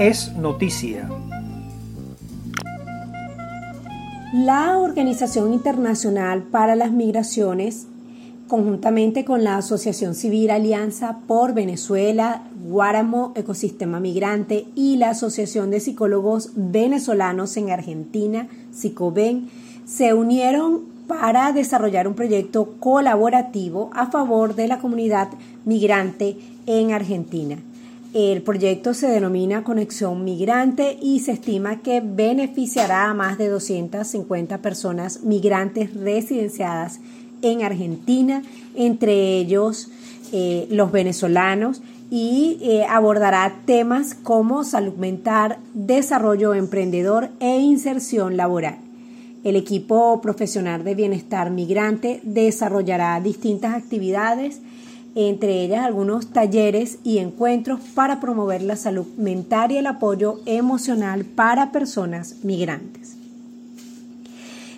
es noticia. La Organización Internacional para las Migraciones, conjuntamente con la Asociación Civil Alianza por Venezuela, Guáramo Ecosistema Migrante y la Asociación de Psicólogos Venezolanos en Argentina, SICOVEN, se unieron para desarrollar un proyecto colaborativo a favor de la comunidad migrante en Argentina. El proyecto se denomina Conexión Migrante y se estima que beneficiará a más de 250 personas migrantes residenciadas en Argentina, entre ellos eh, los venezolanos, y eh, abordará temas como salud mental, desarrollo emprendedor e inserción laboral. El equipo profesional de bienestar migrante desarrollará distintas actividades entre ellas algunos talleres y encuentros para promover la salud mental y el apoyo emocional para personas migrantes.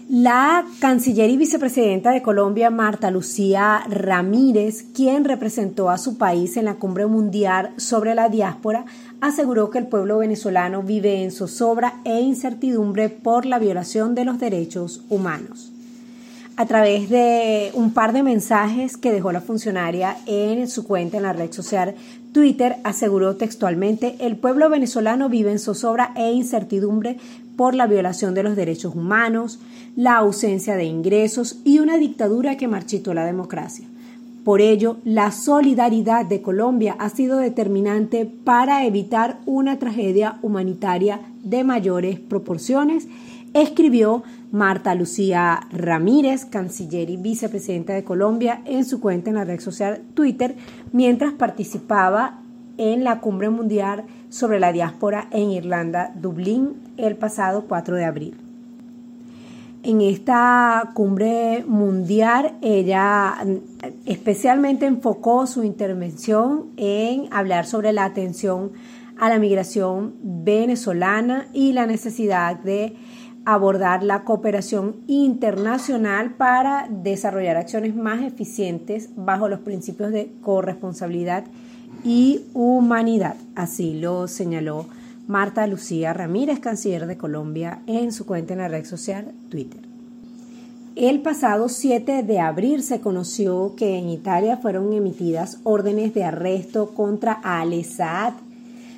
La canciller y vicepresidenta de Colombia, Marta Lucía Ramírez, quien representó a su país en la cumbre mundial sobre la diáspora, aseguró que el pueblo venezolano vive en zozobra e incertidumbre por la violación de los derechos humanos a través de un par de mensajes que dejó la funcionaria en su cuenta en la red social Twitter, aseguró textualmente, el pueblo venezolano vive en zozobra e incertidumbre por la violación de los derechos humanos, la ausencia de ingresos y una dictadura que marchitó la democracia. Por ello, la solidaridad de Colombia ha sido determinante para evitar una tragedia humanitaria de mayores proporciones escribió Marta Lucía Ramírez, canciller y vicepresidenta de Colombia, en su cuenta en la red social Twitter, mientras participaba en la cumbre mundial sobre la diáspora en Irlanda, Dublín, el pasado 4 de abril. En esta cumbre mundial, ella especialmente enfocó su intervención en hablar sobre la atención a la migración venezolana y la necesidad de abordar la cooperación internacional para desarrollar acciones más eficientes bajo los principios de corresponsabilidad y humanidad. Así lo señaló Marta Lucía Ramírez, canciller de Colombia, en su cuenta en la red social Twitter. El pasado 7 de abril se conoció que en Italia fueron emitidas órdenes de arresto contra Ale Saad,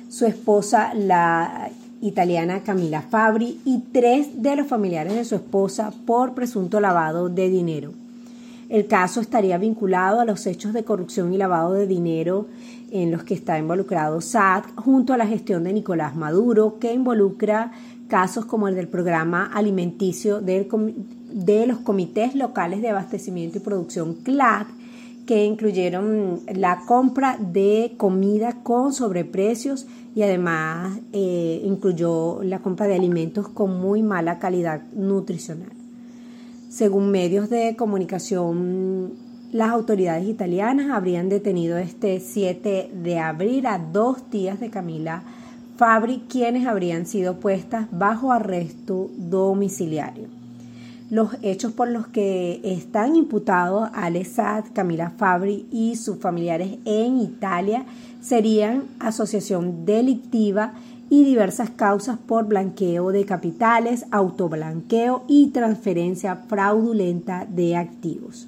su esposa, la italiana Camila Fabri y tres de los familiares de su esposa por presunto lavado de dinero. El caso estaría vinculado a los hechos de corrupción y lavado de dinero en los que está involucrado SAT junto a la gestión de Nicolás Maduro, que involucra casos como el del programa alimenticio de los comités locales de abastecimiento y producción CLAD, que incluyeron la compra de comida con sobreprecios y además eh, incluyó la compra de alimentos con muy mala calidad nutricional. Según medios de comunicación, las autoridades italianas habrían detenido este 7 de abril a dos tías de Camila Fabri, quienes habrían sido puestas bajo arresto domiciliario. Los hechos por los que están imputados Alessad, Camila Fabri y sus familiares en Italia serían asociación delictiva y diversas causas por blanqueo de capitales, autoblanqueo y transferencia fraudulenta de activos.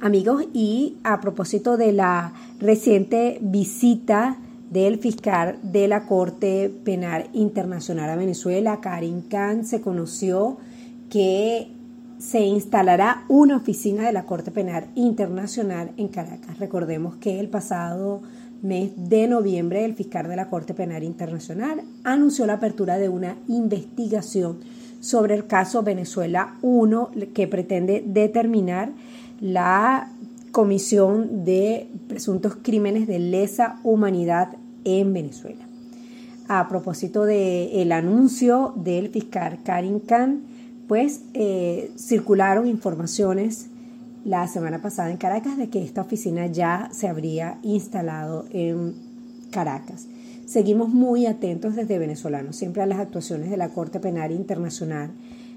Amigos, y a propósito de la reciente visita del fiscal de la Corte Penal Internacional a Venezuela, Karim Khan, se conoció que se instalará una oficina de la Corte Penal Internacional en Caracas. Recordemos que el pasado mes de noviembre el fiscal de la Corte Penal Internacional anunció la apertura de una investigación sobre el caso Venezuela 1 que pretende determinar la comisión de presuntos crímenes de lesa humanidad en Venezuela. A propósito del anuncio del fiscal Karim Khan, pues eh, circularon informaciones la semana pasada en Caracas de que esta oficina ya se habría instalado en Caracas. Seguimos muy atentos desde venezolanos siempre a las actuaciones de la Corte Penal Internacional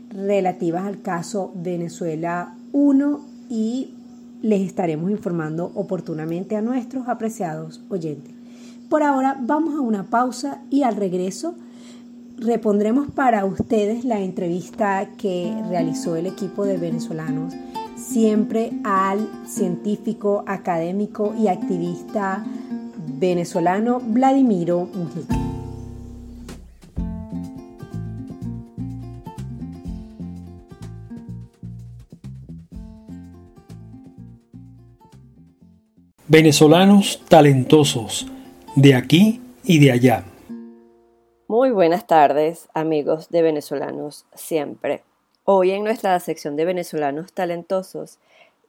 relativas al caso Venezuela 1 y les estaremos informando oportunamente a nuestros apreciados oyentes. Por ahora vamos a una pausa y al regreso repondremos para ustedes la entrevista que realizó el equipo de venezolanos siempre al científico, académico y activista venezolano Vladimiro Mujica. Venezolanos talentosos de aquí y de allá. Muy buenas tardes, amigos de Venezolanos Siempre. Hoy en nuestra sección de Venezolanos Talentosos,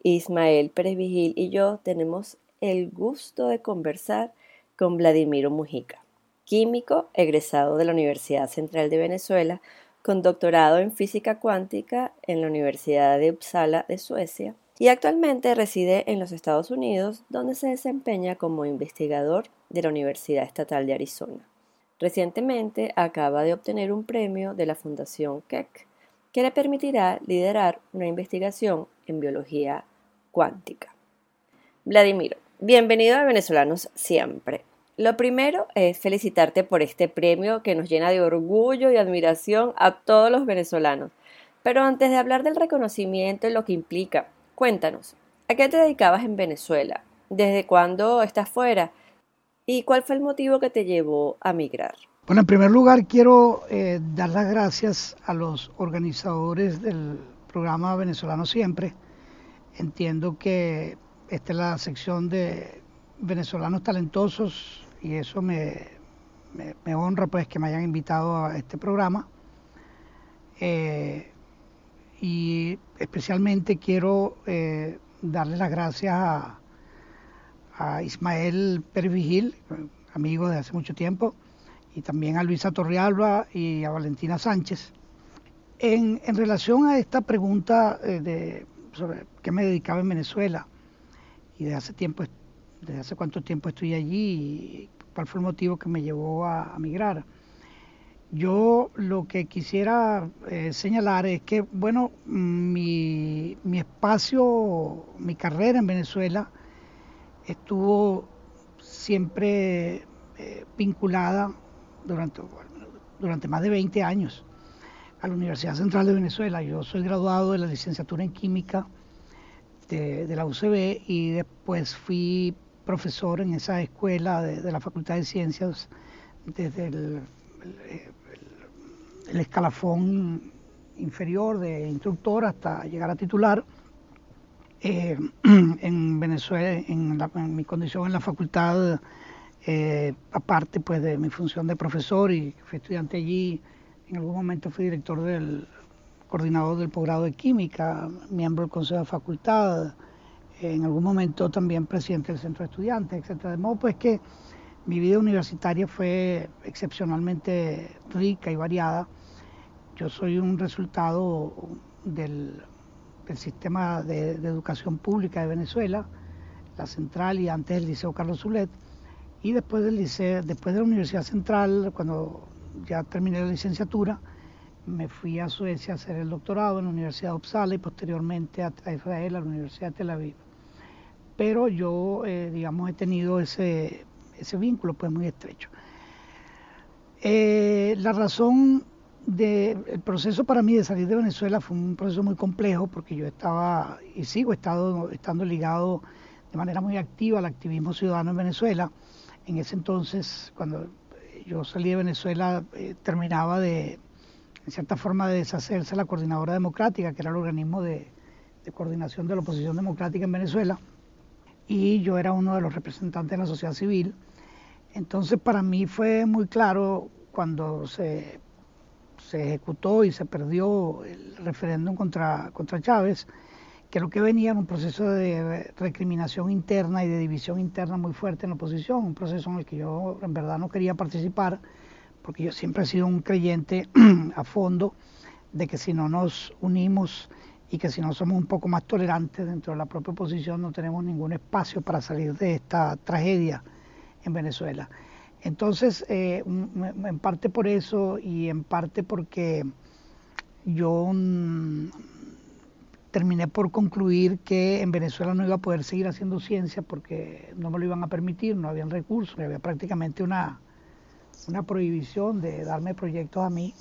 Ismael Pérez Vigil y yo tenemos el gusto de conversar con Vladimiro Mujica, químico egresado de la Universidad Central de Venezuela, con doctorado en física cuántica en la Universidad de Uppsala de Suecia y actualmente reside en los Estados Unidos, donde se desempeña como investigador de la Universidad Estatal de Arizona. Recientemente acaba de obtener un premio de la Fundación Keck que le permitirá liderar una investigación en biología cuántica. Vladimiro, bienvenido a Venezolanos Siempre. Lo primero es felicitarte por este premio que nos llena de orgullo y admiración a todos los venezolanos. Pero antes de hablar del reconocimiento y lo que implica, cuéntanos, ¿a qué te dedicabas en Venezuela? ¿Desde cuándo estás fuera? ¿Y cuál fue el motivo que te llevó a migrar? Bueno, en primer lugar quiero eh, dar las gracias a los organizadores del programa Venezolano Siempre. Entiendo que esta es la sección de venezolanos talentosos y eso me, honra pues que me hayan invitado a este programa. Eh, y especialmente quiero eh, darle las gracias a, a Ismael Pervigil, amigo de hace mucho tiempo, y también a Luisa Torrealba y a Valentina Sánchez. En, relación a esta pregunta eh, de, sobre qué me dedicaba en Venezuela y de hace tiempo, desde hace cuánto tiempo estoy allí y cuál fue el motivo que me llevó a, migrar. Yo lo que quisiera eh, señalar es que, bueno, mi, mi, espacio, mi carrera en Venezuela estuvo siempre eh, vinculada durante, durante más de 20 años a la Universidad Central de Venezuela. Yo soy graduado de la licenciatura en química de, la UCB y después fui profesor en esa escuela de, la Facultad de Ciencias desde el, escalafón inferior de instructor hasta llegar a titular. Eh, en Venezuela, en, en, mi condición en la facultad eh, aparte pues de mi función de profesor y fui estudiante allí, en algún momento fui director del coordinador del posgrado de química, miembro del consejo de facultad, en algún momento también presidente del centro de estudiantes, etcétera. De modo pues que mi vida universitaria fue excepcionalmente rica y variada. Yo soy un resultado del, sistema de, educación pública de Venezuela, la central y antes el Liceo Carlos Zulet y después del liceo, después de la Universidad Central, cuando ya terminé la licenciatura, me fui a Suecia a hacer el doctorado en la Universidad de Uppsala y posteriormente a, Israel, a la Universidad de Tel Aviv. Pero yo, eh, digamos, he tenido ese, ese vínculo pues muy estrecho. Eh, la razón del proceso para mí de salir de Venezuela fue un proceso muy complejo porque yo estaba y sigo estado, estando ligado de manera muy activa al activismo ciudadano en Venezuela en ese entonces, cuando yo salí de Venezuela, eh, terminaba de, en cierta forma, de deshacerse la Coordinadora Democrática, que era el organismo de, coordinación de la oposición democrática en Venezuela, y yo era uno de los representantes de la sociedad civil. Entonces, para mí fue muy claro cuando se, se ejecutó y se perdió el referéndum contra, contra Chávez, que lo que venía era un proceso de recriminación interna y de división interna muy fuerte en la oposición, un proceso en el que yo en verdad no quería participar, porque yo siempre he sido un creyente a fondo de que si no nos unimos y que si no somos un poco más tolerantes dentro de la propia oposición no tenemos ningún espacio para salir de esta tragedia en Venezuela. Entonces, eh, en parte por eso y en parte porque yo terminé por concluir que en Venezuela no iba a poder seguir haciendo ciencia porque no me lo iban a permitir, no habían recursos, había prácticamente una, una prohibición de darme proyectos a mí.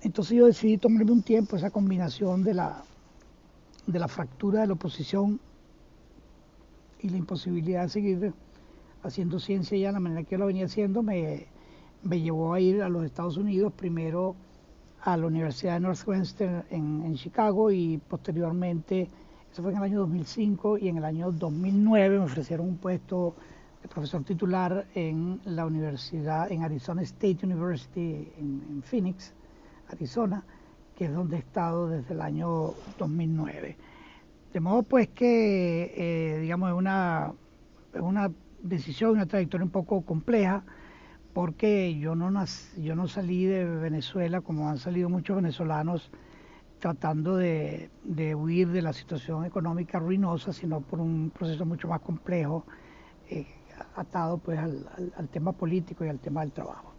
Entonces yo decidí tomarme un tiempo esa combinación de la, de la fractura de la oposición y la imposibilidad de seguir haciendo ciencia ya de la manera que yo lo venía haciendo, me, me llevó a ir a los Estados Unidos, primero a la Universidad de Northwestern en, en, Chicago y posteriormente, eso fue en el año 2005 y en el año 2009 me ofrecieron un puesto de profesor titular en la universidad, en Arizona State University en, Phoenix, Arizona, que es donde he estado desde el año 2009. De modo pues que, eh, digamos, una, es una decisión, una trayectoria un poco compleja, porque yo no, yo no salí de Venezuela como han salido muchos venezolanos tratando de, huir de la situación económica ruinosa, sino por un proceso mucho más complejo, eh, atado pues al, tema político y al tema del trabajo.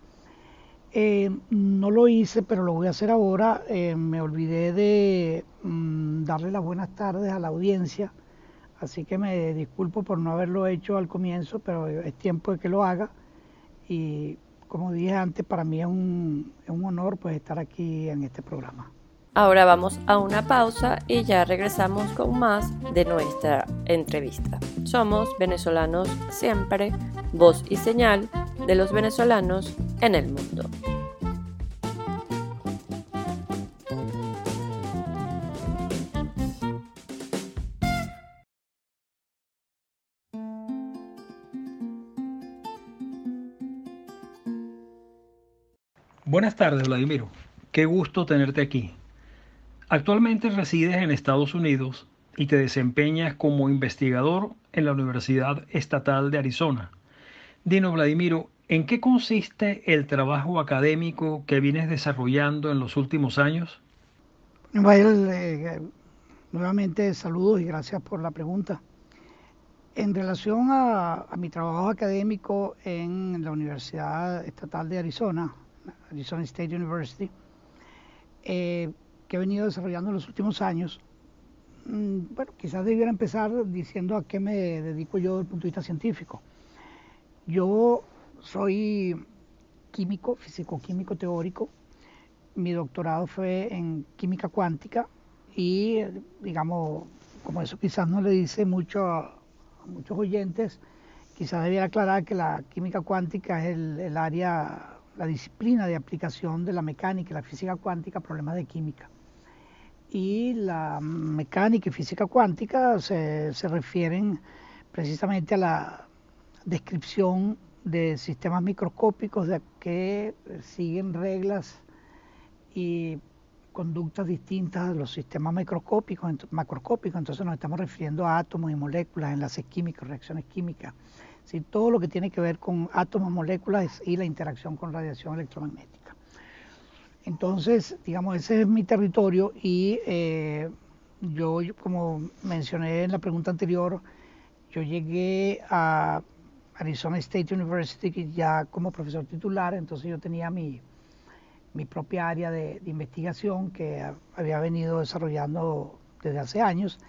Eh, no lo hice, pero lo voy a hacer ahora. Eh, me olvidé de mm, darle las buenas tardes a la audiencia, así que me disculpo por no haberlo hecho al comienzo, pero es tiempo de que lo haga y como dije antes, para mí es un, es un honor pues estar aquí en este programa. Ahora vamos a una pausa y ya regresamos con más de nuestra entrevista. Somos venezolanos siempre, voz y señal de los venezolanos en el mundo. Buenas tardes, Vladimiro. Qué gusto tenerte aquí. Actualmente resides en Estados Unidos y te desempeñas como investigador en la Universidad Estatal de Arizona. Dino, Vladimiro, ¿en qué consiste el trabajo académico que vienes desarrollando en los últimos años? Eh, nuevamente saludos y gracias por la pregunta. En relación a mi trabajo académico en la Universidad Estatal de Arizona, Arizona State University, eh, que he venido desarrollando en los últimos años. Mm, bueno, quizás debiera empezar diciendo a qué me dedico yo desde el punto de vista científico. Yo soy químico, físico-químico teórico. Mi doctorado fue en química cuántica y, digamos, como eso quizás no le dice mucho a, muchos oyentes, quizás debiera aclarar que la química cuántica es el, el área la disciplina de aplicación de la mecánica y la física cuántica problemas de química. Y la mecánica y física cuántica se, refieren precisamente a la descripción de sistemas microscópicos de que siguen reglas y conductas distintas a los sistemas microscópicos, macroscópicos, entonces nos estamos refiriendo a átomos y moléculas, enlaces químicos, reacciones químicas, todo lo que tiene que ver con átomos, moléculas y la interacción con radiación electromagnética. Entonces, digamos, ese es mi territorio y eh, yo, como mencioné en la pregunta anterior, yo llegué a Arizona State University ya como profesor titular, entonces yo tenía mi, mi propia área de, de, investigación que había venido desarrollando desde hace años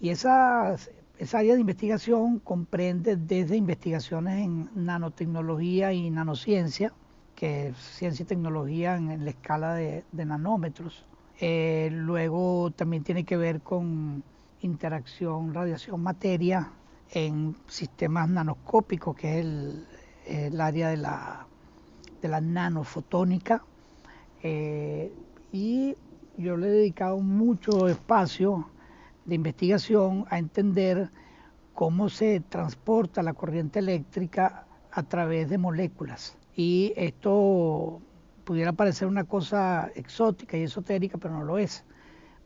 y esas esa área de investigación comprende desde investigaciones en nanotecnología y nanociencia, que es ciencia y tecnología en, la escala de, nanómetros. Eh, luego también tiene que ver con interacción radiación-materia en sistemas nanoscópicos, que es el, área de la, nanofotónica. Eh, y yo le he dedicado mucho espacio de investigación a entender cómo se transporta la corriente eléctrica a través de moléculas. Y esto pudiera parecer una cosa exótica y esotérica, pero no lo es,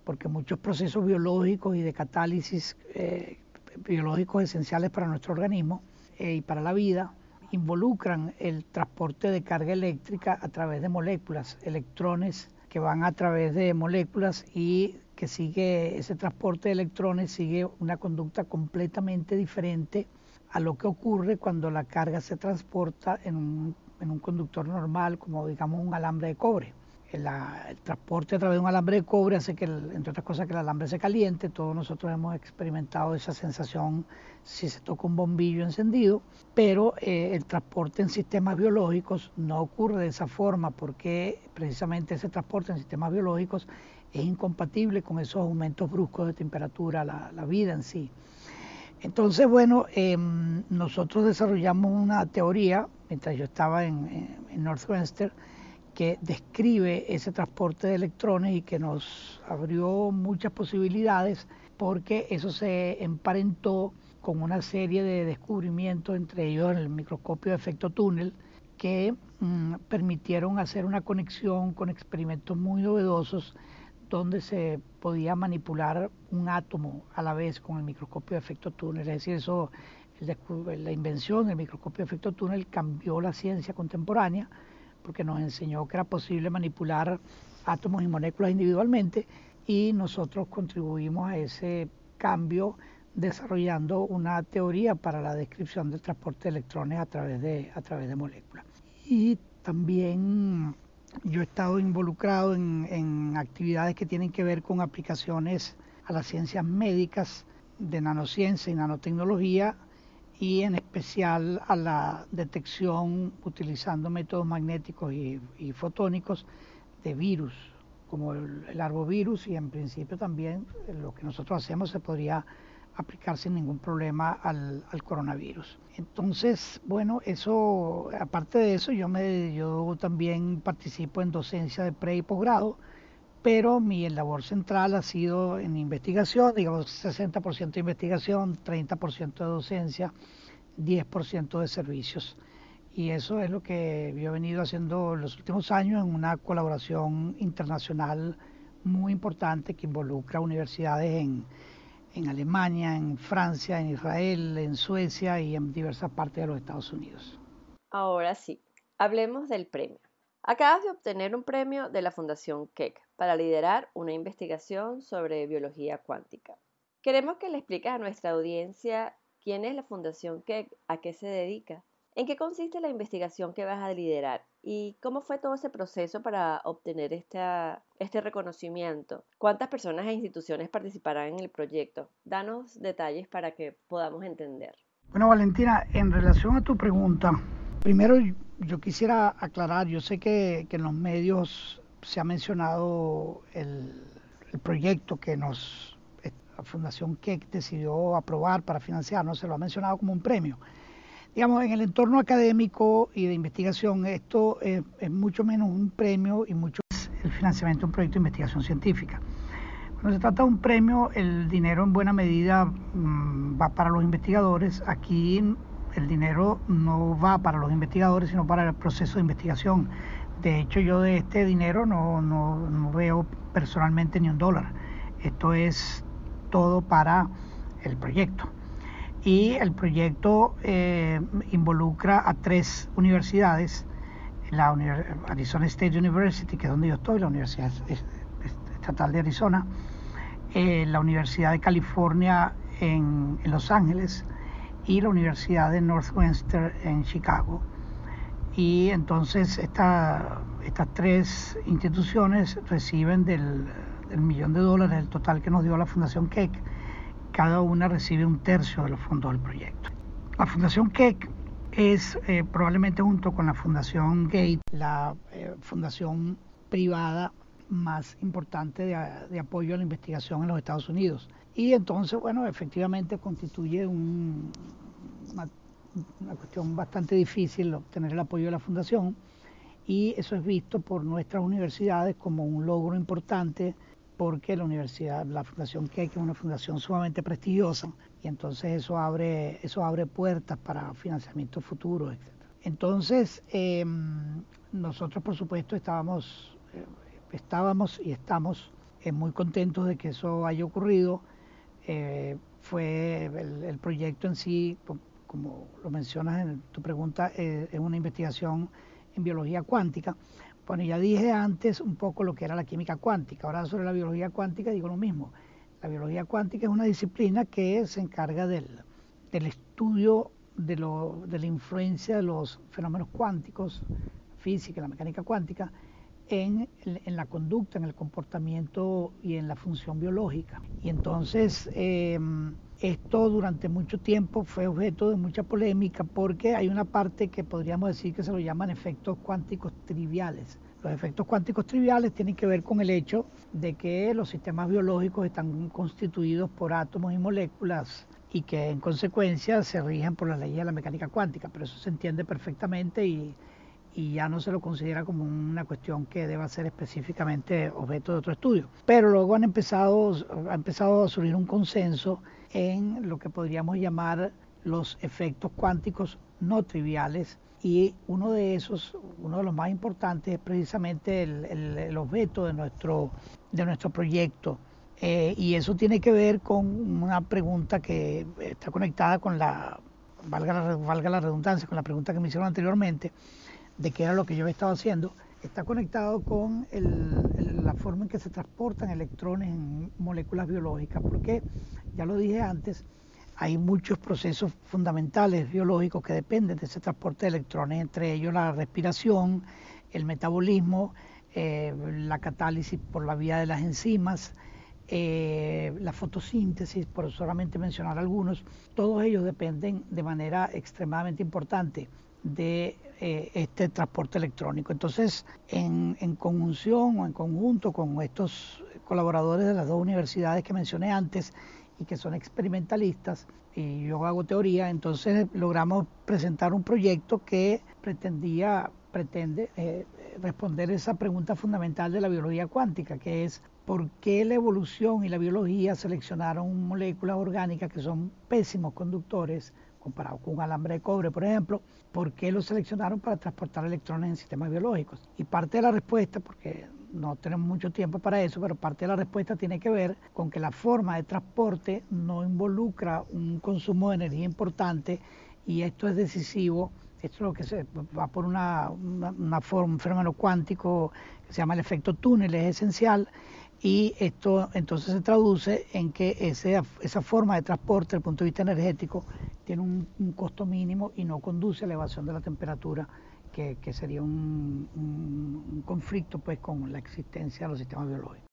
porque muchos procesos biológicos y de catálisis eh, biológicos esenciales para nuestro organismo eh, y para la vida involucran el transporte de carga eléctrica a través de moléculas, electrones que van a través de moléculas y que sigue ese transporte de electrones sigue una conducta completamente diferente a lo que ocurre cuando la carga se transporta en un, conductor normal, como digamos un alambre de cobre. el, transporte a través de un alambre de cobre hace que, entre otras cosas, que el alambre se caliente. Todos nosotros hemos experimentado esa sensación si se toca un bombillo encendido, pero eh, el transporte en sistemas biológicos no ocurre de esa forma porque precisamente ese transporte en sistemas biológicos es incompatible con esos aumentos bruscos de temperatura, la, la vida en sí. Entonces, bueno, em, nosotros desarrollamos una teoría, mientras yo estaba en, en Northwestern, que describe ese transporte de electrones y que nos abrió muchas posibilidades porque eso se emparentó con una serie de descubrimientos, entre ellos el microscopio de efecto túnel, que mm, permitieron hacer una conexión con experimentos muy novedosos donde se podía manipular un átomo a la vez con el microscopio de efecto túnel. Es decir, eso, la invención del microscopio de efecto túnel cambió la ciencia contemporánea porque nos enseñó que era posible manipular átomos y moléculas individualmente y nosotros contribuimos a ese cambio desarrollando una teoría para la descripción del transporte de electrones a través de, a través de moléculas. Y también yo he estado involucrado en, en actividades que tienen que ver con aplicaciones a las ciencias médicas de nanociencia y nanotecnología y en especial a la detección utilizando métodos magnéticos y, fotónicos de virus, como el, arbovirus y en principio también lo que nosotros hacemos se podría aplicar sin ningún problema al, coronavirus. Entonces, bueno, eso, aparte de eso, yo, me, yo también participo en docencia de pre y posgrado, pero mi labor central ha sido en investigación, digamos 60% de investigación, 30% de docencia, 10% de servicios. Y eso es lo que yo he venido haciendo en los últimos años en una colaboración internacional muy importante que involucra universidades en, en Alemania, en Francia, en Israel, en Suecia y en diversas partes de los Estados Unidos. Ahora sí, hablemos del premio. Acabas de obtener un premio de la Fundación Keck para liderar una investigación sobre biología cuántica. Queremos que le expliques a nuestra audiencia quién es la Fundación Keck, a qué se dedica, en qué consiste la investigación que vas a liderar y cómo fue todo ese proceso para obtener este reconocimiento. ¿Cuántas personas e instituciones participarán en el proyecto? Danos detalles para que podamos entender. Bueno, Valentina, en relación a tu pregunta, primero yo quisiera aclarar, yo sé que, en los medios se ha mencionado el, proyecto que nos la Fundación Keck decidió aprobar para financiarnos, se lo ha mencionado como un premio. Digamos, en el entorno académico y de investigación, esto es, mucho menos un premio y mucho el financiamiento de un proyecto de investigación científica. Cuando se trata de un premio, el dinero en buena medida mm, va para los investigadores. Aquí el dinero no va para los investigadores, sino para el proceso de investigación. De hecho, yo de este dinero no, no, veo personalmente ni un dólar. Esto es todo para el proyecto. Y el proyecto eh, involucra a tres universidades, la Arizona State University, que es donde yo estoy, la Universidad Estatal de Arizona, eh, la Universidad de California en, en Los Ángeles, y la Universidad de Northwestern en Chicago. Y entonces esta, estas tres instituciones reciben del, millón de dólares, el total que nos dio la Fundación Keck, cada una recibe un tercio de los fondos del proyecto. La Fundación Keck es eh, probablemente junto con la Fundación Gate la eh, fundación privada más importante de, apoyo a la investigación en los Estados Unidos. Y entonces, bueno, efectivamente constituye un, una, cuestión bastante difícil obtener el apoyo de la Fundación y eso es visto por nuestras universidades como un logro importante porque la universidad, la Fundación que es una fundación sumamente prestigiosa y entonces eso abre, eso abre puertas para financiamiento futuro, etc. Entonces, em, nosotros por supuesto estábamos, eh, estábamos y estamos eh, muy contentos de que eso haya ocurrido eh, fue el, proyecto en sí, como lo mencionas en tu pregunta, es una investigación en biología cuántica. Bueno, ya dije antes un poco lo que era la química cuántica. Ahora sobre la biología cuántica digo lo mismo. La biología cuántica es una disciplina que se encarga del, estudio de, la influencia de los fenómenos cuánticos, física, la mecánica cuántica, en, la conducta, en el comportamiento y en la función biológica. Y entonces em, esto durante mucho tiempo fue objeto de mucha polémica porque hay una parte que podríamos decir que se lo llaman efectos cuánticos triviales. Los efectos cuánticos triviales tienen que ver con el hecho de que los sistemas biológicos están constituidos por átomos y moléculas y que en consecuencia se rigen por las leyes de la mecánica cuántica, pero eso se entiende perfectamente y y ya no se lo considera como una cuestión que deba ser específicamente objeto de otro estudio. Pero luego han empezado, ha empezado a surgir un consenso en lo que podríamos llamar los efectos cuánticos no triviales y uno de esos, uno de los más importantes es precisamente el, objeto de nuestro, de nuestro proyecto. Eh, y eso tiene que ver con una pregunta que está conectada con la, valga la, valga la redundancia, con la pregunta que me hicieron anteriormente, de qué era lo que yo estaba haciendo, está conectado con la forma en que se transportan electrones en moléculas biológicas, porque ya lo dije antes, hay muchos procesos fundamentales biológicos que dependen de ese transporte de electrones, entre ellos la respiración, el metabolismo, eh, la catálisis por la vía de las enzimas, eh, la fotosíntesis, por solamente mencionar algunos, todos ellos dependen de manera extremadamente importante de eh, este transporte electrónico. Entonces, en, conjunción o en conjunto con estos colaboradores de las dos universidades que mencioné antes y que son experimentalistas, y yo hago teoría, entonces logramos presentar un proyecto que pretendía, pretende eh, responder esa pregunta fundamental de la biología cuántica, que es por qué la evolución y la biología seleccionaron moléculas orgánicas que son pésimos conductores comparado con un alambre de cobre, por ejemplo, ¿por qué lo seleccionaron para transportar electrones en sistemas biológicos? Y parte de la respuesta, porque no tenemos mucho tiempo para eso, pero parte de la respuesta tiene que ver con que la forma de transporte no involucra un consumo de energía importante y esto es decisivo. Esto es lo que se va por una, forma, un fenómeno cuántico que se llama el efecto túnel, es esencial y esto entonces se traduce en que ese, esa forma de transporte desde el punto de vista energético tiene un, costo mínimo y no conduce a elevación de la temperatura, que, sería un, conflicto pues, con la existencia de los sistemas biológicos.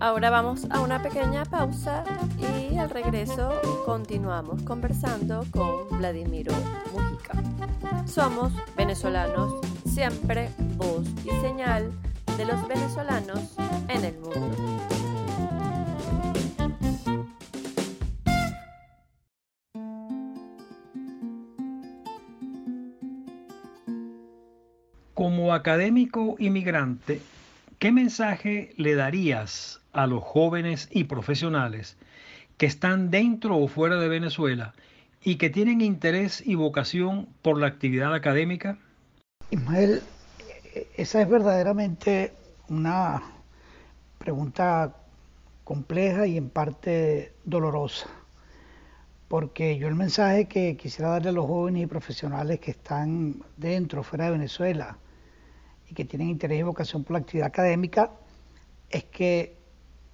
Ahora vamos a una pequeña pausa y al regreso continuamos conversando con Vladimiro Mujica. Somos venezolanos, siempre voz y señal de los venezolanos en el mundo. Como académico inmigrante, ¿qué mensaje le darías a los jóvenes y profesionales que están dentro o fuera de Venezuela y que tienen interés y vocación por la actividad académica? Ismael, esa es verdaderamente una pregunta compleja y en parte dolorosa, porque yo el mensaje que quisiera darle a los jóvenes y profesionales que están dentro, fuera de Venezuela, y que tienen interés y vocación por la actividad académica, es que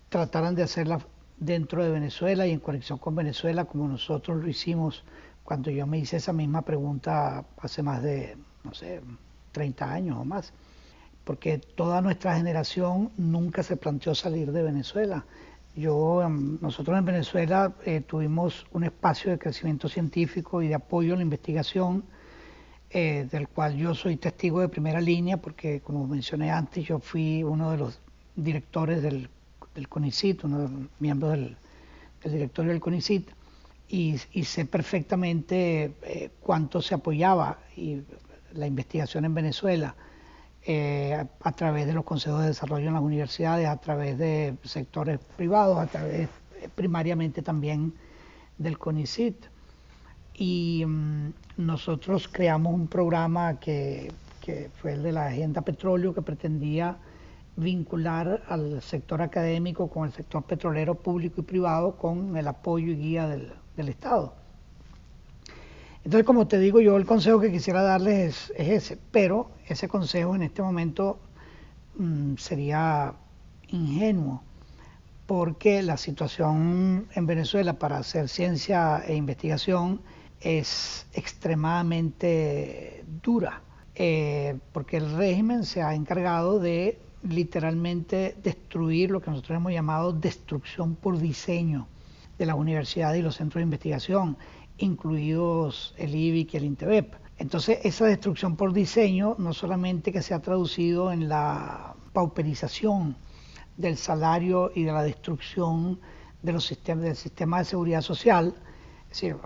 trataran de hacerla dentro de Venezuela y en conexión con Venezuela, como nosotros lo hicimos cuando yo me hice esa misma pregunta hace más de, no sé, 30 años o más, porque toda nuestra generación nunca se planteó salir de Venezuela. Yo, em, nosotros en Venezuela eh, tuvimos un espacio de crecimiento científico y de apoyo a la investigación, eh, del cual yo soy testigo de primera línea, porque como mencioné antes, yo fui uno de los directores del, CONICIT, uno de los miembros del, directorio del CONICIT, y, sé perfectamente eh, cuánto se apoyaba y la investigación en Venezuela eh, a través de los consejos de desarrollo en las universidades, a través de sectores privados, a través eh, primariamente también del CONICIT. Y mm, nosotros creamos un programa que, que fue el de la Agenda Petróleo, que pretendía vincular al sector académico con el sector petrolero público y privado con el apoyo y guía del, del Estado. Entonces, como te digo, yo el consejo que quisiera darles es, ese, pero ese consejo en este momento mm, sería ingenuo, porque la situación en Venezuela para hacer ciencia e investigación es extremadamente dura. eh, porque el régimen se ha encargado de literalmente destruir lo que nosotros hemos llamado destrucción por diseño de las universidades y los centros de investigación, incluidos el IBIC y el INTEBEP. Entonces, esa destrucción por diseño no solamente que se ha traducido en la pauperización del salario y de la destrucción de los sistemas, del sistema de seguridad social, es decir,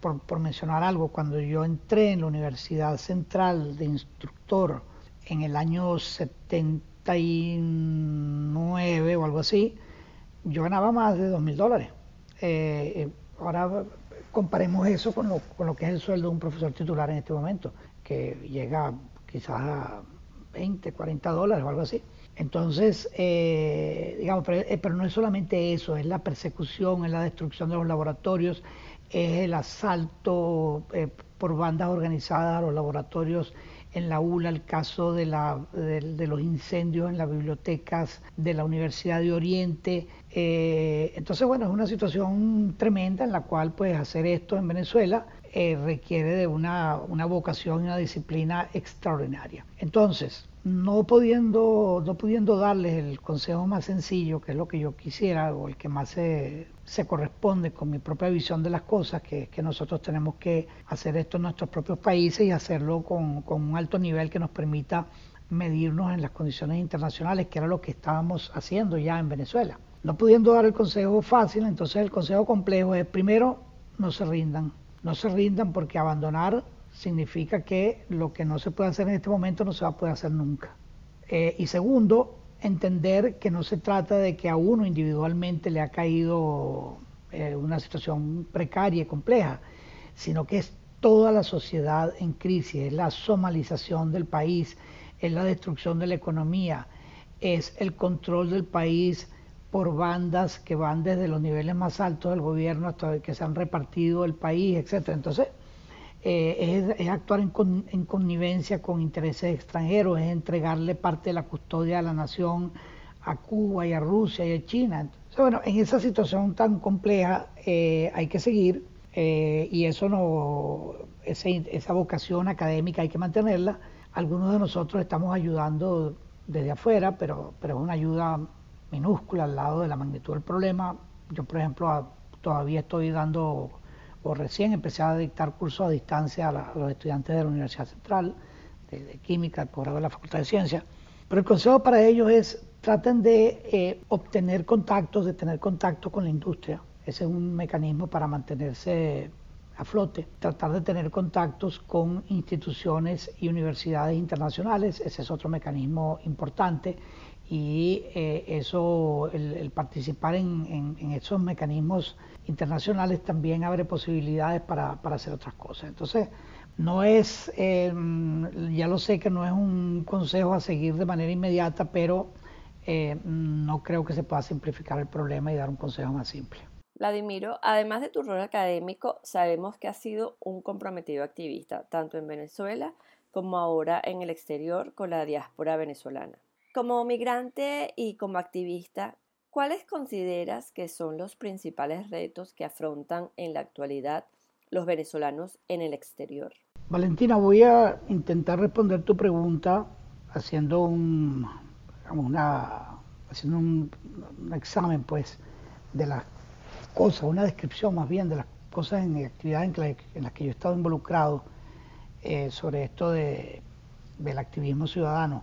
por, mencionar algo, cuando yo entré en la Universidad Central de instructor en el año 79 o algo así, yo ganaba más de dos mil dólares. Eh, eh, ahora comparemos eso con lo, con lo que es el sueldo de un profesor titular en este momento, que llega quizás a 20, 40 dólares o algo así. Entonces, eh, digamos, eh, pero, no es solamente eso, es la persecución, es la destrucción de los laboratorios, es el asalto eh, por bandas organizadas a los laboratorios en la ULA, el caso de, la, de, los incendios en las bibliotecas de la Universidad de Oriente. Eh, entonces, bueno, es una situación tremenda en la cual pues hacer esto en Venezuela eh, requiere de una, una vocación y una disciplina extraordinaria. Entonces, no pudiendo, no pudiendo darles el consejo más sencillo, que es lo que yo quisiera, o el que más se, se corresponde con mi propia visión de las cosas, que es que nosotros tenemos que hacer esto en nuestros propios países y hacerlo con, con un alto nivel que nos permita medirnos en las condiciones internacionales, que era lo que estábamos haciendo ya en Venezuela. No pudiendo dar el consejo fácil, entonces el consejo complejo es, primero, no se rindan. No se rindan porque abandonar significa que lo que no se puede hacer en este momento no se va a poder hacer nunca. Eh, y segundo, entender que no se trata de que a uno individualmente le ha caído eh, una situación precaria y compleja, sino que es toda la sociedad en crisis, es la somalización del país, es la destrucción de la economía, es el control del país por bandas que van desde los niveles más altos del gobierno hasta que se han repartido el país, etcétera. Entonces, eh, es, actuar en, en, connivencia con intereses extranjeros, es entregarle parte de la custodia de la nación a Cuba y a Rusia y a China. Entonces, bueno, en esa situación tan compleja eh, hay que seguir eh, y eso no, esa vocación académica hay que mantenerla. Algunos de nosotros estamos ayudando desde afuera, pero, pero es una ayuda minúscula al lado de la magnitud del problema. Yo, por ejemplo, todavía estoy dando o recién empecé a dictar cursos a distancia a, los estudiantes de la Universidad Central, de, Química, el programa de la Facultad de Ciencias. Pero el consejo para ellos es traten de eh, obtener contactos, de tener contacto con la industria. Ese es un mecanismo para mantenerse a flote. Tratar de tener contactos con instituciones y universidades internacionales, ese es otro mecanismo importante. Y eh, eso, el, participar en, esos mecanismos internacionales también abre posibilidades para, hacer otras cosas. Entonces, no es, em, ya lo sé que no es un consejo a seguir de manera inmediata, pero eh, no creo que se pueda simplificar el problema y dar un consejo más simple. Vladimiro, además de tu rol académico, sabemos que has sido un comprometido activista, tanto en Venezuela como ahora en el exterior con la diáspora venezolana. Como migrante y como activista, ¿Cuáles consideras que son los principales retos que afrontan en la actualidad los venezolanos en el exterior? Valentina, voy a intentar responder tu pregunta haciendo un, haciendo un, examen pues de las cosas, una descripción más bien de las cosas en actividades en, las que yo he estado involucrado eh, sobre esto de, del activismo ciudadano.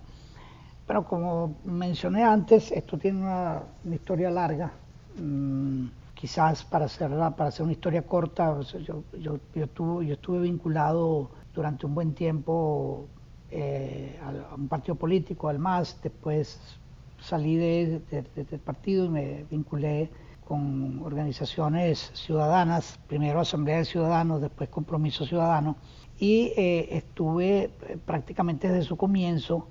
Pero como mencioné antes, esto tiene una, historia larga. Mm, quizás para para hacer una historia corta, yo, estuve, vinculado durante un buen tiempo eh, a, un partido político, al MAS, después salí de, del partido y me vinculé con organizaciones ciudadanas, primero Asamblea de Ciudadanos, después Compromiso Ciudadano, y eh, estuve eh, prácticamente desde su comienzo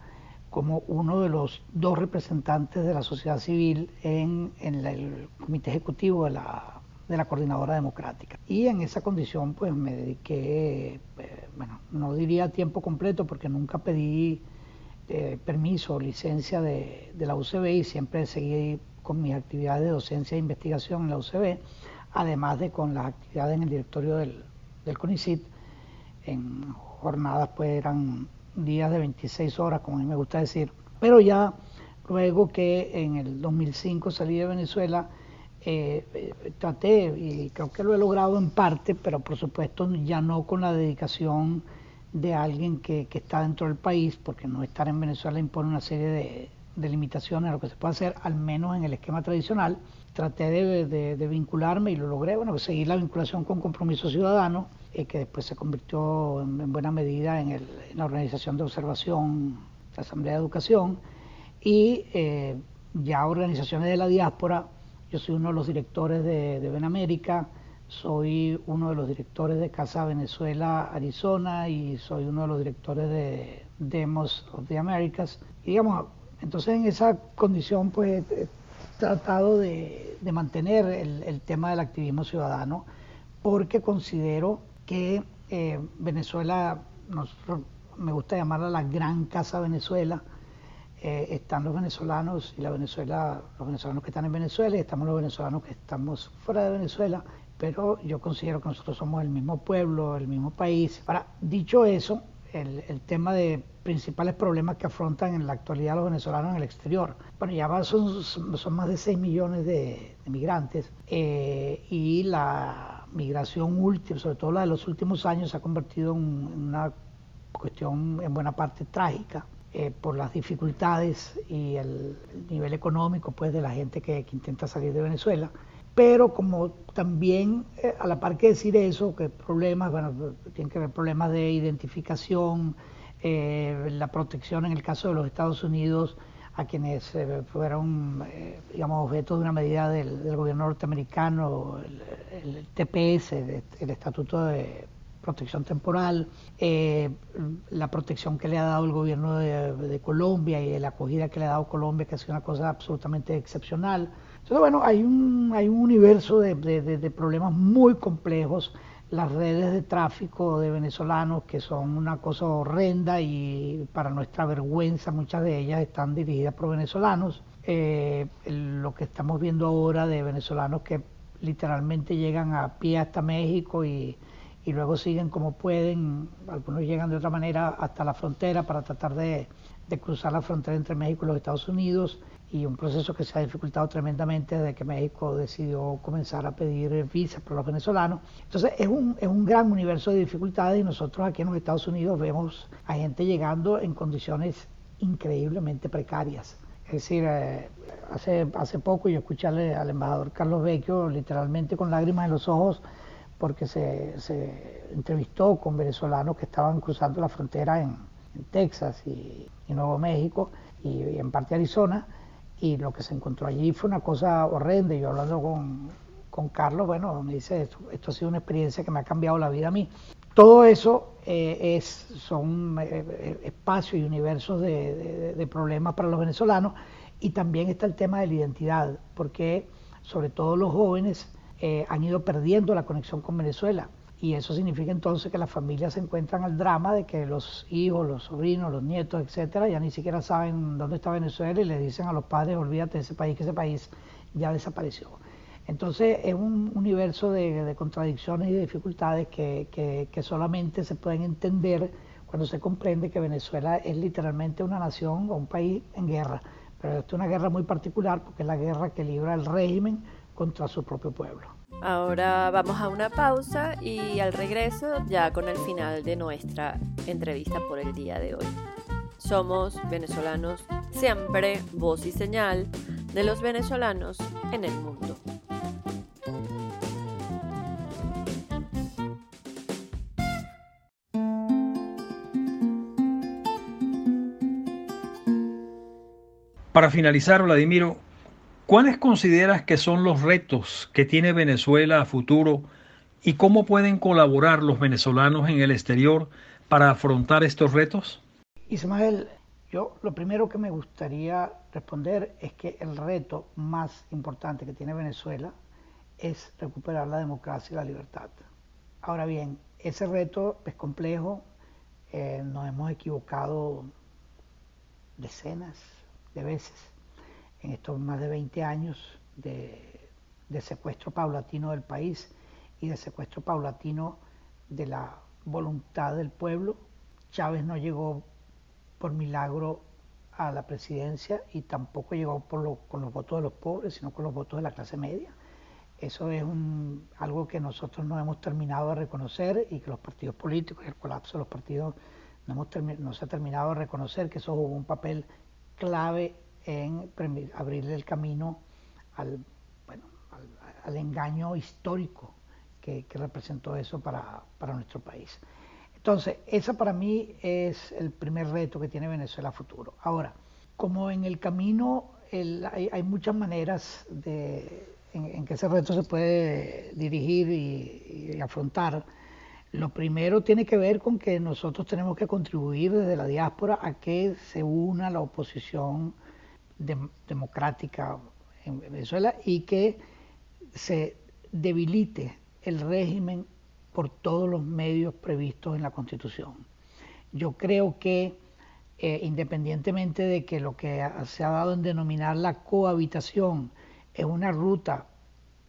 como uno de los dos representantes de la sociedad civil en, el comité ejecutivo de la, de la coordinadora democrática. Y en esa condición pues me dediqué, eh, bueno, no diría tiempo completo porque nunca pedí eh, permiso o licencia de, de, la UCB y siempre seguí con mis actividades de docencia e investigación en la UCB, además de con las actividades en el directorio del, del CONICIT en jornadas pues eran días de 26 horas, como a mí me gusta decir. Pero ya luego que en el 2005 salí de Venezuela, eh, eh, traté, y creo que lo he logrado en parte, pero por supuesto ya no con la dedicación de alguien que, está dentro del país, porque no estar en Venezuela impone una serie de, limitaciones a lo que se puede hacer, al menos en el esquema tradicional. Traté de, vincularme y lo logré, bueno, seguir la vinculación con compromiso ciudadano, eh, que después se convirtió en, buena medida en, la organización de observación, la Asamblea de Educación, y ya organizaciones de la diáspora yo soy uno de los directores de, de Benamérica, soy uno de los directores de Casa Venezuela Arizona y soy uno de los directores de Demos of the Americas. Y digamos, entonces en esa condición pues he tratado de, mantener el, tema del activismo ciudadano porque considero que eh, Venezuela, me gusta llamarla la gran Casa Venezuela, eh, están los venezolanos y la Venezuela, los venezolanos que están en Venezuela y estamos los venezolanos que estamos fuera de Venezuela, pero yo considero que nosotros somos el mismo pueblo, el mismo país. Ahora, dicho eso, el, tema de principales problemas que afrontan en la actualidad los venezolanos en el exterior. Bueno, ya son, son más de 6 millones de, migrantes eh, y la migración última, sobre todo la de los últimos años, se ha convertido en una cuestión en buena parte trágica eh, por las dificultades y el, nivel económico pues, de la gente que, intenta salir de Venezuela. Pero como también, eh, a la par que decir eso, que problemas, bueno, tienen que haber problemas de identificación, eh, la protección en el caso de los Estados Unidos a quienes fueron, digamos, objeto de una medida del, gobierno norteamericano, el, el TPS, el Estatuto de protección temporal, eh, la protección que le ha dado el gobierno de, Colombia y la acogida que le ha dado Colombia, que ha sido una cosa absolutamente excepcional. Entonces, bueno, hay un, hay un universo de, de, problemas muy complejos. Las redes de tráfico de venezolanos, que son una cosa horrenda y para nuestra vergüenza muchas de ellas están dirigidas por venezolanos. Eh, lo que estamos viendo ahora de venezolanos que literalmente llegan a pie hasta México y y luego siguen como pueden, algunos llegan de otra manera hasta la frontera para tratar de, cruzar la frontera entre México y los Estados Unidos y un proceso que se ha dificultado tremendamente desde que México decidió comenzar a pedir visas para los venezolanos. Entonces es un, es un gran universo de dificultades y nosotros aquí en los Estados Unidos vemos a gente llegando en condiciones increíblemente precarias. Es decir, eh, hace, hace poco yo escuché al embajador Carlos Vecchio literalmente con lágrimas en los ojos porque se, entrevistó con venezolanos que estaban cruzando la frontera en, Texas y, Nuevo México y, en parte Arizona, y lo que se encontró allí fue una cosa horrenda. Yo hablando con, Carlos, bueno, me dice, esto, esto, ha sido una experiencia que me ha cambiado la vida a mí. Todo eso eh, es, son eh, espacios y universos de, de problemas para los venezolanos, y también está el tema de la identidad, porque sobre todo los jóvenes eh, han ido perdiendo la conexión con Venezuela. Y eso significa entonces que las familias se encuentran al drama de que los hijos, los sobrinos, los nietos, etcétera, ya ni siquiera saben dónde está Venezuela y le dicen a los padres, olvídate de ese país, que ese país ya desapareció. Entonces es un universo de, contradicciones y de dificultades que, que, solamente se pueden entender cuando se comprende que Venezuela es literalmente una nación o un país en guerra. Pero esto es una guerra muy particular porque es la guerra que libra el régimen contra su propio pueblo. Ahora vamos a una pausa y al regreso ya con el final de nuestra entrevista por el día de hoy. Somos venezolanos siempre, voz y señal de los venezolanos en el mundo. Para finalizar, Vladimiro, ¿Cuáles consideras que son los retos que tiene Venezuela a futuro y cómo pueden colaborar los venezolanos en el exterior para afrontar estos retos? Ismael, yo lo primero que me gustaría responder es que el reto más importante que tiene Venezuela es recuperar la democracia y la libertad. Ahora bien, ese reto es complejo, eh, nos hemos equivocado decenas de veces en estos más de 20 años de, secuestro paulatino del país y de secuestro paulatino de la voluntad del pueblo Chávez no llegó por milagro a la presidencia y tampoco llegó por con los votos de los pobres, sino con los votos de la clase media. Eso es un, algo que nosotros no hemos terminado de reconocer y que los partidos políticos el colapso de los partidos no, hemos no se ha terminado de reconocer que eso jugó un papel clave en abrirle el camino al, bueno, al, engaño histórico que, representó eso para, para nuestro país. Entonces, ese para mí es el primer reto que tiene Venezuela futuro. Ahora, como en el camino hay, muchas maneras de, en, que ese reto se puede dirigir y, afrontar, lo primero tiene que ver con que nosotros tenemos que contribuir desde la diáspora a que se una la oposición democrática en Venezuela y que se debilite el régimen por todos los medios previstos en la Constitución. Yo creo que eh, independientemente de que lo que se ha dado en denominar la cohabitación es una ruta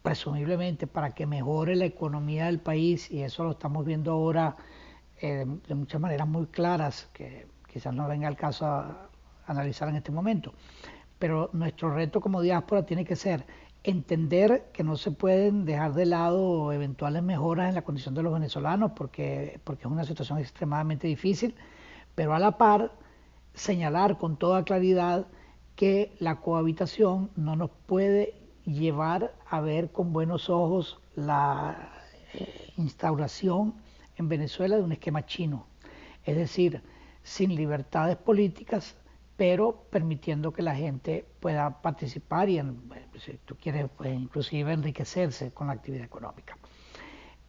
presumiblemente para que mejore la economía del país y eso lo estamos viendo ahora eh, de muchas maneras muy claras que quizás no venga el caso a analizar en este momento. Pero nuestro reto como diáspora tiene que ser entender que no se pueden dejar de lado eventuales mejoras en la condición de los venezolanos porque, porque es una situación extremadamente difícil, pero a la par señalar con toda claridad que la cohabitación no nos puede llevar a ver con buenos ojos la eh, instauración en Venezuela de un esquema chino, es decir, sin libertades políticas, pero permitiendo que la gente pueda participar y, si tú quieres, pues, inclusive enriquecerse con la actividad económica.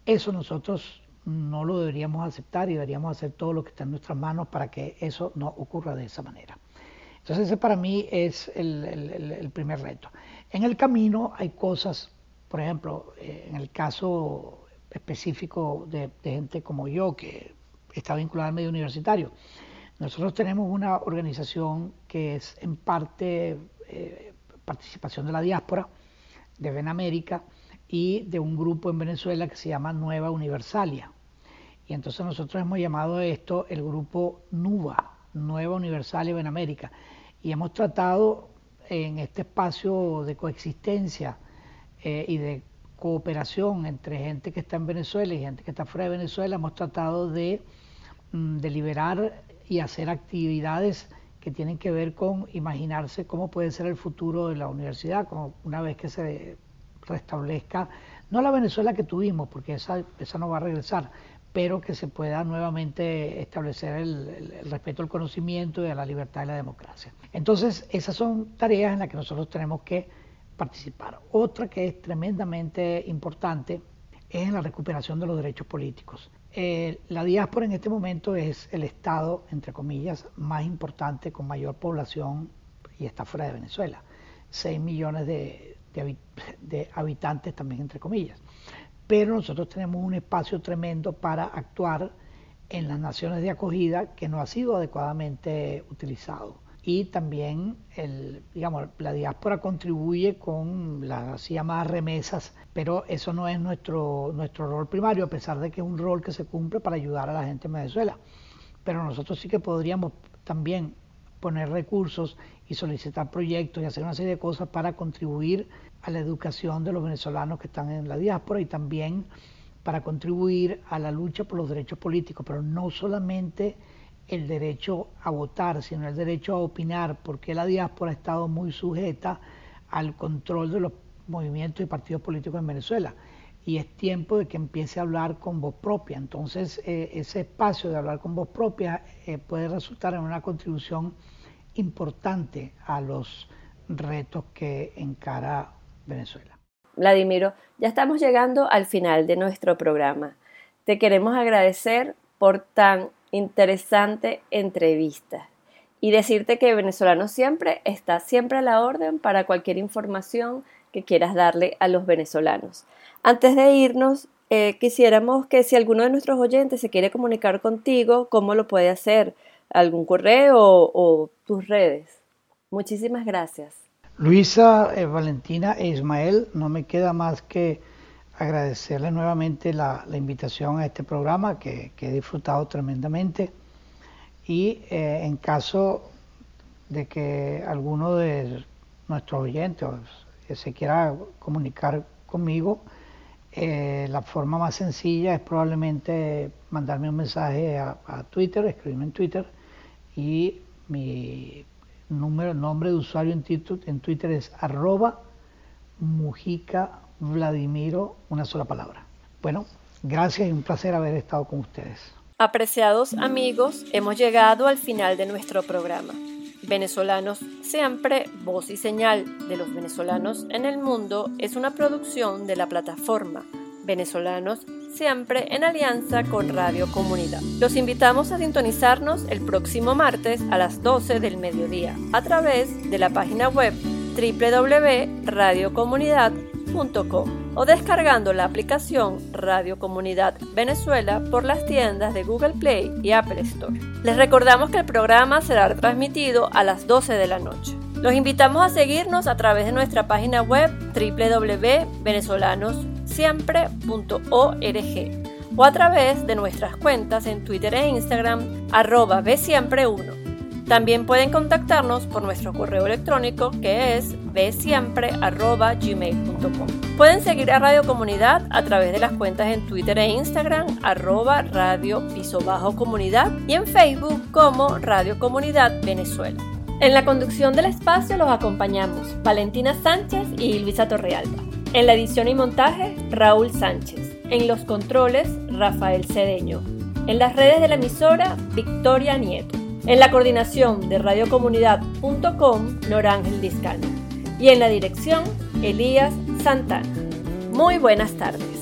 Eso nosotros no lo deberíamos aceptar y deberíamos hacer todo lo que está en nuestras manos para que eso no ocurra de esa manera. Entonces ese para mí es el, primer reto. En el camino hay cosas, por ejemplo, eh, en el caso específico de, de gente como yo, que está vinculada al medio universitario, nosotros tenemos una organización que es en parte eh, participación de la diáspora, de Benamérica y de un grupo en Venezuela que se llama Nueva Universalia. Y entonces nosotros hemos llamado esto el grupo NUVA, Nueva Universalia Benamérica. Y hemos tratado en este espacio de coexistencia eh, y de cooperación entre gente que está en Venezuela y gente que está fuera de Venezuela, hemos tratado de, mm, de liberar y hacer actividades que tienen que ver con imaginarse cómo puede ser el futuro de la universidad, como una vez que se restablezca, no la Venezuela que tuvimos, porque esa, esa no va a regresar, pero que se pueda nuevamente establecer el, el, respeto al conocimiento y a la libertad y la democracia. Entonces, esas son tareas en las que nosotros tenemos que participar. Otra que es tremendamente importante es en la recuperación de los derechos políticos. Eh, la diáspora en este momento es el estado, entre comillas, más importante con mayor población y está fuera de Venezuela. 6 millones de, habitantes también, entre comillas. Pero nosotros tenemos un espacio tremendo para actuar en las naciones de acogida que no ha sido adecuadamente utilizado y también el, digamos, la diáspora contribuye con las llamadas remesas, pero eso no es nuestro, nuestro rol primario, a pesar de que es un rol que se cumple para ayudar a la gente en Venezuela. Pero nosotros sí que podríamos también poner recursos y solicitar proyectos y hacer una serie de cosas para contribuir a la educación de los venezolanos que están en la diáspora y también para contribuir a la lucha por los derechos políticos, pero no solamente el derecho a votar, sino el derecho a opinar, porque la diáspora ha estado muy sujeta al control de los movimientos y partidos políticos en Venezuela. Y es tiempo de que empiece a hablar con voz propia. Entonces, eh, ese espacio de hablar con voz propia eh, puede resultar en una contribución importante a los retos que encara Venezuela. Vladimiro, ya estamos llegando al final de nuestro programa. Te queremos agradecer por tan interesante entrevista y decirte que Venezolano Siempre está siempre a la orden para cualquier información que quieras darle a los venezolanos. Antes de irnos, eh, quisiéramos que si alguno de nuestros oyentes se quiere comunicar contigo, ¿cómo lo puede hacer? ¿Algún correo o, tus redes? Muchísimas gracias. Luisa, eh, Valentina e Ismael, no me queda más que agradecerle nuevamente la, invitación a este programa que, he disfrutado tremendamente. y eh, en caso de que alguno de nuestros oyentes se quiera comunicar conmigo, eh, la forma más sencilla es probablemente mandarme un mensaje a, Twitter, escribirme en Twitter y mi número, nombre de usuario en, en Twitter es arroba Mujica Vladimiro, una sola palabra. Bueno, gracias y un placer haber estado con ustedes. Apreciados amigos, hemos llegado al final de nuestro programa. Venezolanos Siempre, Voz y Señal de los venezolanos en el mundo es una producción de la plataforma Venezolanos Siempre en alianza con Radio Comunidad. Los invitamos a sintonizarnos el próximo martes a las 12 del mediodía a través de la página web www.radiocomunidad.com o descargando la aplicación Radio Comunidad Venezuela por las tiendas de Google Play y Apple Store. Les recordamos que el programa será transmitido a las 12 de la noche. Los invitamos a seguirnos a través de nuestra página web www.venezolanossiempre.org o a través de nuestras cuentas en Twitter e Instagram arroba bsiempre1 también pueden contactarnos por nuestro correo electrónico que es bsiempre.gmail.com. Pueden seguir a Radio Comunidad a través de las cuentas en Twitter e Instagram arroba radio piso bajo comunidad y en Facebook como Radio Comunidad Venezuela. En la conducción del espacio los acompañamos Valentina Sánchez y Luisa Torrealba. En la edición y montaje, Raúl Sánchez. En los controles, Rafael Cedeño. En las redes de la emisora, Victoria Nieto. En la coordinación de radiocomunidad.com, Norángel Discano. Y en la dirección, Elías Santana. Muy buenas tardes.